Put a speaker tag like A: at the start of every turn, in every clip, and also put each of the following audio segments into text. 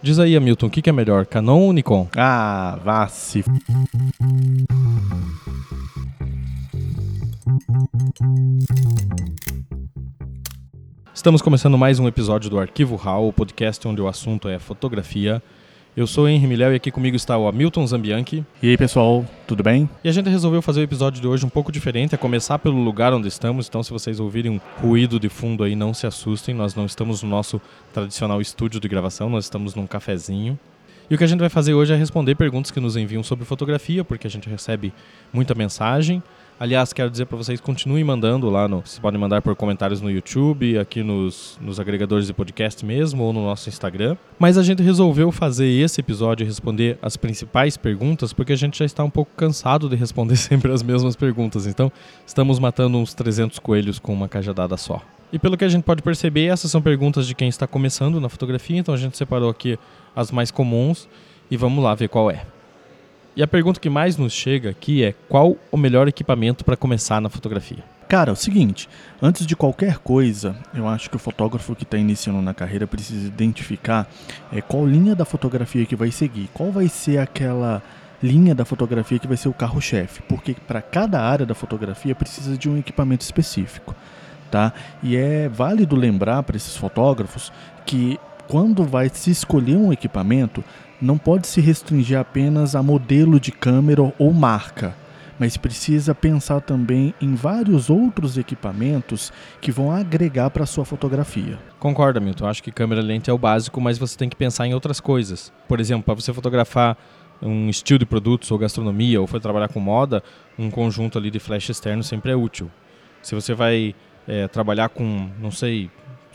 A: Diz aí, Hamilton, o que, que é melhor, Canon ou Nikon?
B: Ah, vá se.
A: Estamos começando mais um episódio do Arquivo RAW, o podcast onde o assunto é fotografia. Eu sou o Henry Miléo e aqui comigo está o Hamilton Zambianchi.
B: E aí, pessoal, tudo bem?
A: E a gente resolveu fazer o episódio de hoje um pouco diferente, a começar pelo lugar onde estamos. Então, se vocês ouvirem um ruído de fundo aí, não se assustem. Nós não estamos no nosso tradicional estúdio de gravação, nós estamos num cafezinho. E o que a gente vai fazer hoje é responder perguntas que nos enviam sobre fotografia, porque a gente recebe muita mensagem. Aliás, quero dizer para vocês, continuem mandando lá no. Vocês podem mandar por comentários no YouTube, aqui nos, nos agregadores de podcast mesmo, ou no nosso Instagram. Mas a gente resolveu fazer esse episódio responder as principais perguntas, porque a gente já está um pouco cansado de responder sempre as mesmas perguntas. Então, estamos matando uns 300 coelhos com uma cajadada só. E pelo que a gente pode perceber, essas são perguntas de quem está começando na fotografia, então a gente separou aqui as mais comuns e vamos lá ver qual é. E a pergunta que mais nos chega aqui é: qual o melhor equipamento para começar na fotografia?
B: Cara, é o seguinte, antes de qualquer coisa, eu acho que o fotógrafo que está iniciando na carreira precisa identificar é, qual linha da fotografia que vai seguir, qual vai ser aquela linha da fotografia que vai ser o carro-chefe, porque para cada área da fotografia precisa de um equipamento específico, tá? E é válido lembrar para esses fotógrafos que quando vai se escolher um equipamento, não pode se restringir apenas a modelo de câmera ou marca mas precisa pensar também em vários outros equipamentos que vão agregar para sua fotografia.
A: Concordo, Milton. Acho que câmera lente é o básico, mas você tem que pensar em outras coisas. Por exemplo, para você fotografar um estilo de produtos ou gastronomia, ou for trabalhar com moda, um conjunto ali de flash externo sempre é útil. Se você vai é, trabalhar com, não sei,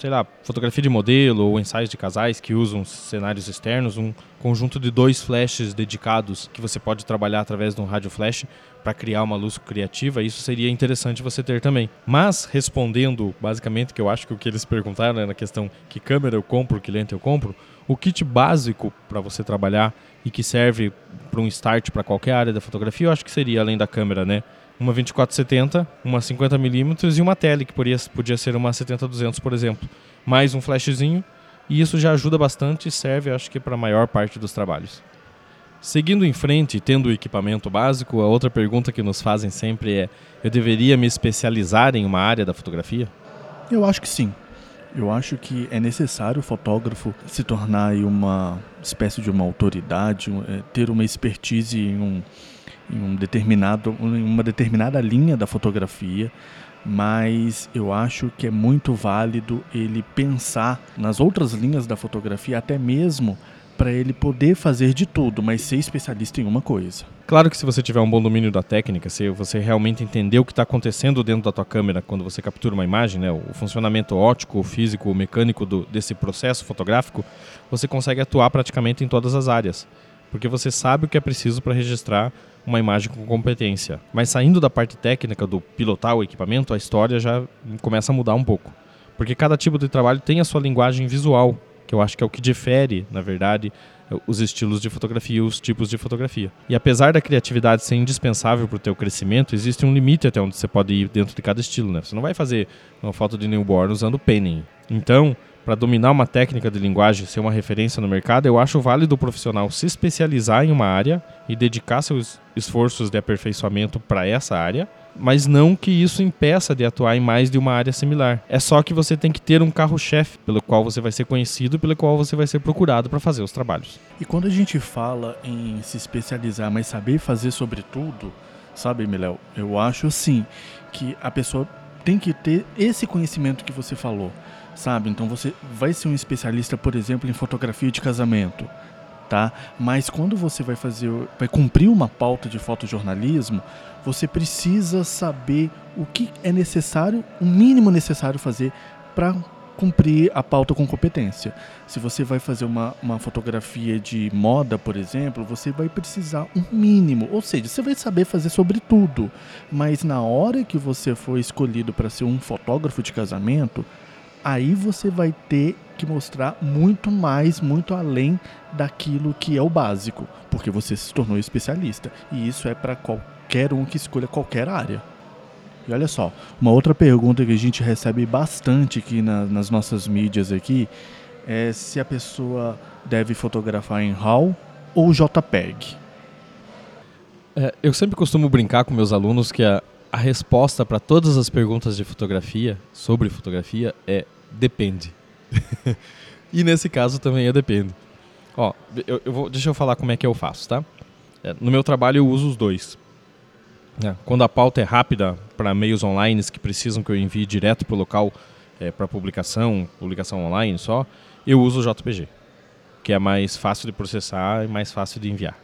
A: sei lá, fotografia de modelo ou ensaios de casais que usam cenários externos, um conjunto de dois flashes dedicados que você pode trabalhar através de um rádio flash para criar uma luz criativa, isso seria interessante você ter também. Mas respondendo basicamente que eu acho que o que eles perguntaram né, na questão que câmera eu compro, que lente eu compro, o kit básico para você trabalhar e que serve para um start para qualquer área da fotografia, eu acho que seria além da câmera, né? Uma 2470, uma 50mm e uma tele, que podia, podia ser uma 70-200, por exemplo. Mais um flashzinho, e isso já ajuda bastante e serve, acho que, para a maior parte dos trabalhos. Seguindo em frente, tendo o equipamento básico, a outra pergunta que nos fazem sempre é: eu deveria me especializar em uma área da fotografia?
B: Eu acho que sim. Eu acho que é necessário o fotógrafo se tornar uma espécie de uma autoridade, é, ter uma expertise em um, em um determinado, em uma determinada linha da fotografia, mas eu acho que é muito válido ele pensar nas outras linhas da fotografia, até mesmo para ele poder fazer de tudo, mas ser especialista em uma coisa.
A: Claro que se você tiver um bom domínio da técnica, se você realmente entender o que está acontecendo dentro da tua câmera quando você captura uma imagem, né, o funcionamento óptico, físico, mecânico do, desse processo fotográfico, você consegue atuar praticamente em todas as áreas, porque você sabe o que é preciso para registrar uma imagem com competência. Mas saindo da parte técnica do pilotar o equipamento, a história já começa a mudar um pouco, porque cada tipo de trabalho tem a sua linguagem visual, que eu acho que é o que difere, na verdade, os estilos de fotografia e os tipos de fotografia. E apesar da criatividade ser indispensável para o teu crescimento, existe um limite até onde você pode ir dentro de cada estilo, né? Você não vai fazer uma foto de newborn usando penning. Então, para dominar uma técnica de linguagem, ser uma referência no mercado, eu acho válido o profissional se especializar em uma área e dedicar seus esforços de aperfeiçoamento para essa área, mas não que isso impeça de atuar em mais de uma área similar. É só que você tem que ter um carro-chefe pelo qual você vai ser conhecido pelo qual você vai ser procurado para fazer os trabalhos.
B: E quando a gente fala em se especializar, mas saber fazer sobre tudo, sabe, Miléo? Eu acho sim que a pessoa tem que ter esse conhecimento que você falou, sabe? Então você vai ser um especialista, por exemplo, em fotografia de casamento. Tá? Mas quando você vai fazer, vai cumprir uma pauta de fotojornalismo, você precisa saber o que é necessário, o mínimo necessário fazer para cumprir a pauta com competência. Se você vai fazer uma, uma fotografia de moda, por exemplo, você vai precisar um mínimo, ou seja, você vai saber fazer sobre tudo, mas na hora que você for escolhido para ser um fotógrafo de casamento, aí você vai ter que mostrar muito mais, muito além daquilo que é o básico, porque você se tornou especialista. E isso é para qualquer um que escolha qualquer área. E olha só, uma outra pergunta que a gente recebe bastante aqui na, nas nossas mídias aqui é se a pessoa deve fotografar em RAW ou JPEG.
A: É, eu sempre costumo brincar com meus alunos que a, a resposta para todas as perguntas de fotografia, sobre fotografia, é depende. e nesse caso também é depende. Ó, eu, eu vou, deixa eu falar como é que eu faço, tá? É, no meu trabalho eu uso os dois. É, quando a pauta é rápida para meios online que precisam que eu envie direto para o local é, para publicação, publicação online só, eu uso o JPG, que é mais fácil de processar e mais fácil de enviar.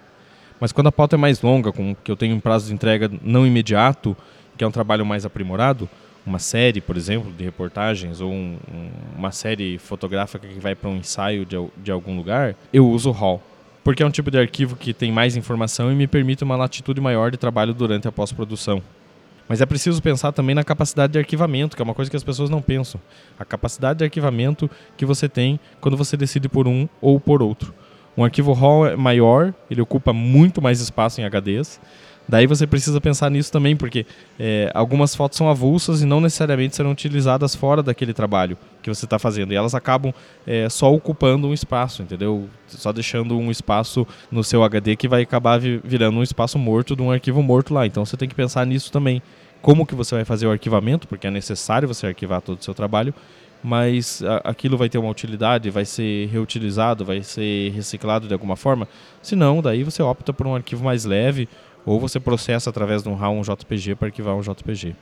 A: Mas quando a pauta é mais longa, com que eu tenho um prazo de entrega não imediato, que é um trabalho mais aprimorado, uma série, por exemplo, de reportagens ou um, um, uma série fotográfica que vai para um ensaio de, de algum lugar, eu uso o RAW porque é um tipo de arquivo que tem mais informação e me permite uma latitude maior de trabalho durante a pós-produção. Mas é preciso pensar também na capacidade de arquivamento, que é uma coisa que as pessoas não pensam. A capacidade de arquivamento que você tem quando você decide por um ou por outro. Um arquivo RAW é maior, ele ocupa muito mais espaço em HDs, Daí você precisa pensar nisso também, porque é, algumas fotos são avulsas e não necessariamente serão utilizadas fora daquele trabalho que você está fazendo. E elas acabam é, só ocupando um espaço, entendeu? Só deixando um espaço no seu HD que vai acabar virando um espaço morto de um arquivo morto lá. Então você tem que pensar nisso também. Como que você vai fazer o arquivamento, porque é necessário você arquivar todo o seu trabalho, mas aquilo vai ter uma utilidade, vai ser reutilizado, vai ser reciclado de alguma forma. Se não, daí você opta por um arquivo mais leve ou você processa através de um RAW um JPG para arquivar um JPG.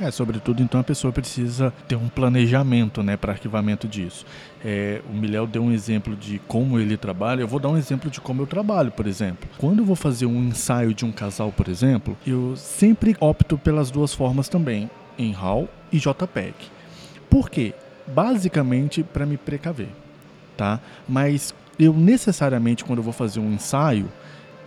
B: É, sobretudo então a pessoa precisa ter um planejamento né, para arquivamento disso. É, o Miléo deu um exemplo de como ele trabalha, eu vou dar um exemplo de como eu trabalho, por exemplo. Quando eu vou fazer um ensaio de um casal, por exemplo, eu sempre opto pelas duas formas também, em RAW e JPEG. Por quê? Basicamente para me precaver, tá? Mas eu necessariamente quando eu vou fazer um ensaio,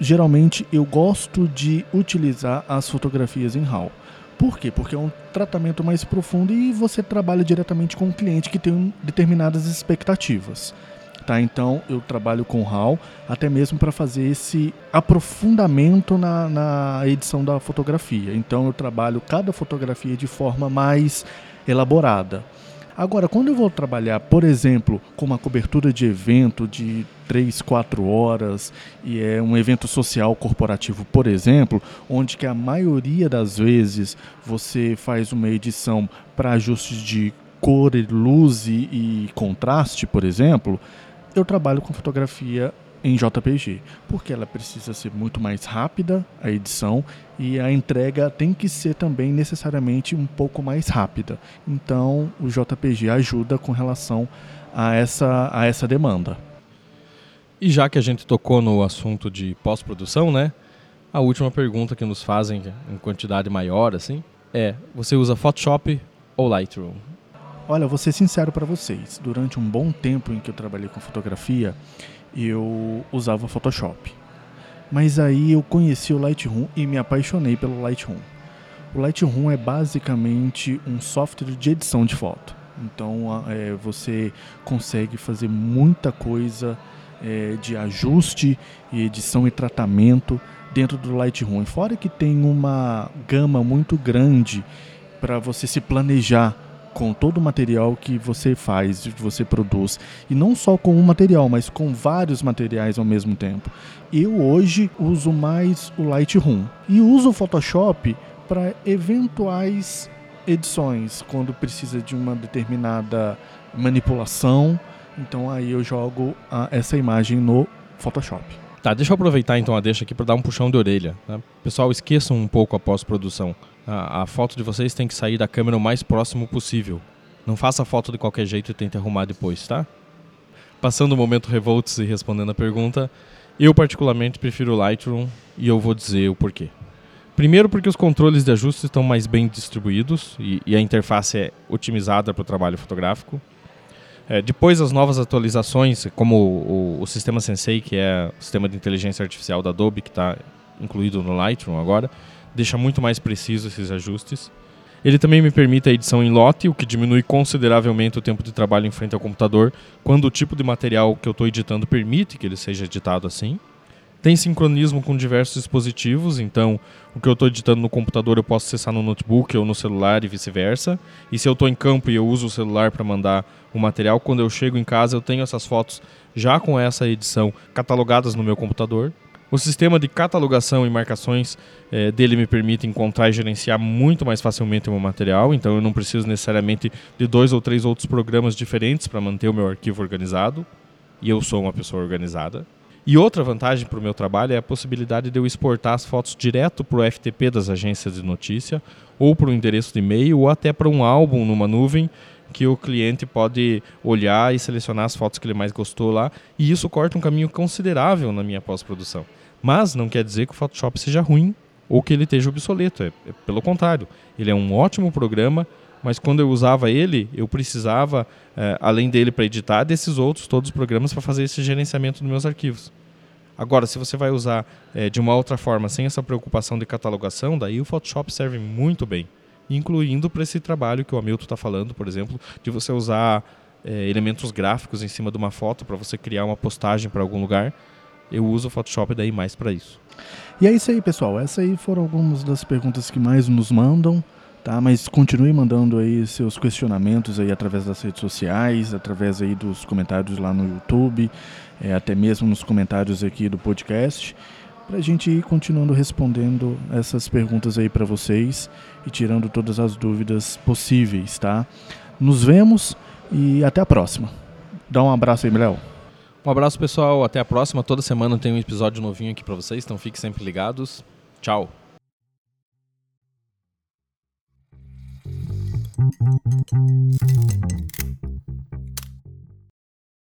B: geralmente eu gosto de utilizar as fotografias em RAW. Por quê? Porque é um tratamento mais profundo e você trabalha diretamente com o cliente que tem determinadas expectativas. Tá? Então eu trabalho com RAW até mesmo para fazer esse aprofundamento na, na edição da fotografia. Então eu trabalho cada fotografia de forma mais elaborada. Agora, quando eu vou trabalhar, por exemplo, com uma cobertura de evento de 3, 4 horas, e é um evento social corporativo, por exemplo, onde que a maioria das vezes você faz uma edição para ajustes de cor, luz e, e contraste, por exemplo, eu trabalho com fotografia em JPG, porque ela precisa ser muito mais rápida a edição e a entrega tem que ser também necessariamente um pouco mais rápida. Então, o JPG ajuda com relação a essa, a essa demanda.
A: E já que a gente tocou no assunto de pós-produção, né? A última pergunta que nos fazem em quantidade maior assim é: você usa Photoshop ou Lightroom?
B: Olha, vou ser sincero para vocês. Durante um bom tempo em que eu trabalhei com fotografia, eu usava Photoshop. Mas aí eu conheci o Lightroom e me apaixonei pelo Lightroom. O Lightroom é basicamente um software de edição de foto. Então é, você consegue fazer muita coisa é, de ajuste e edição e tratamento dentro do Lightroom. Fora que tem uma gama muito grande para você se planejar com todo o material que você faz, que você produz. E não só com um material, mas com vários materiais ao mesmo tempo. Eu hoje uso mais o Lightroom e uso o Photoshop para eventuais edições, quando precisa de uma determinada manipulação. Então aí eu jogo a, essa imagem no Photoshop.
A: Tá, deixa eu aproveitar então a deixa aqui para dar um puxão de orelha. Né? Pessoal, esqueçam um pouco a pós-produção. A, a, foto de vocês tem que sair da câmera o mais próximo possível. Não faça a foto de qualquer jeito e tente arrumar depois, tá? Passando o momento revolts e respondendo a pergunta, eu particularmente prefiro o Lightroom e eu vou dizer o porquê. Primeiro porque os controles de ajuste estão mais bem distribuídos e, e a interface é otimizada para o trabalho fotográfico. É, depois as novas atualizações, como o, o, o, sistema Sensei, que é o sistema de inteligência artificial da Adobe, que está incluído no Lightroom agora, deixa muito mais preciso esses ajustes. Ele também me permite a edição em lote, o que diminui consideravelmente o tempo de trabalho em frente ao computador, quando o tipo de material que eu estou editando permite que ele seja editado assim. Tem sincronismo com diversos dispositivos, então o que eu estou editando no computador eu posso acessar no notebook ou no celular e vice-versa. E se eu estou em campo e eu uso o celular para mandar o material, quando eu chego em casa eu tenho essas fotos já com essa edição catalogadas no meu computador. O sistema de catalogação e marcações é, dele me permite encontrar e gerenciar muito mais facilmente o meu material, então eu não preciso necessariamente de dois ou três outros programas diferentes para manter o meu arquivo organizado. E eu sou uma pessoa organizada. E outra vantagem para o meu trabalho é a possibilidade de eu exportar as fotos direto para o FTP das agências de notícia, ou para o endereço de e-mail, ou até para um álbum numa nuvem que o cliente pode olhar e selecionar as fotos que ele mais gostou lá, e isso corta um caminho considerável na minha pós-produção. Mas não quer dizer que o Photoshop seja ruim ou que ele esteja obsoleto, é, é pelo contrário, ele é um ótimo programa mas quando eu usava ele, eu precisava, é, além dele para editar, desses outros todos os programas para fazer esse gerenciamento dos meus arquivos. Agora, se você vai usar é, de uma outra forma, sem essa preocupação de catalogação, daí o Photoshop serve muito bem, incluindo para esse trabalho que o Hamilton está falando, por exemplo, de você usar é, elementos gráficos em cima de uma foto para você criar uma postagem para algum lugar. Eu uso o Photoshop daí mais para isso.
B: E é isso aí, pessoal. Essas aí foram algumas das perguntas que mais nos mandam tá? Mas continue mandando aí seus questionamentos aí através das redes sociais, através aí dos comentários lá no YouTube, é, até mesmo nos comentários aqui do podcast, para a gente ir continuando respondendo essas perguntas aí para vocês e tirando todas as dúvidas possíveis, tá? Nos vemos e até a próxima. Dá um abraço aí, Léo.
A: Um abraço, pessoal. Até a próxima. Toda semana tem um episódio novinho aqui para vocês, então fiquem sempre ligados. Tchau. うん。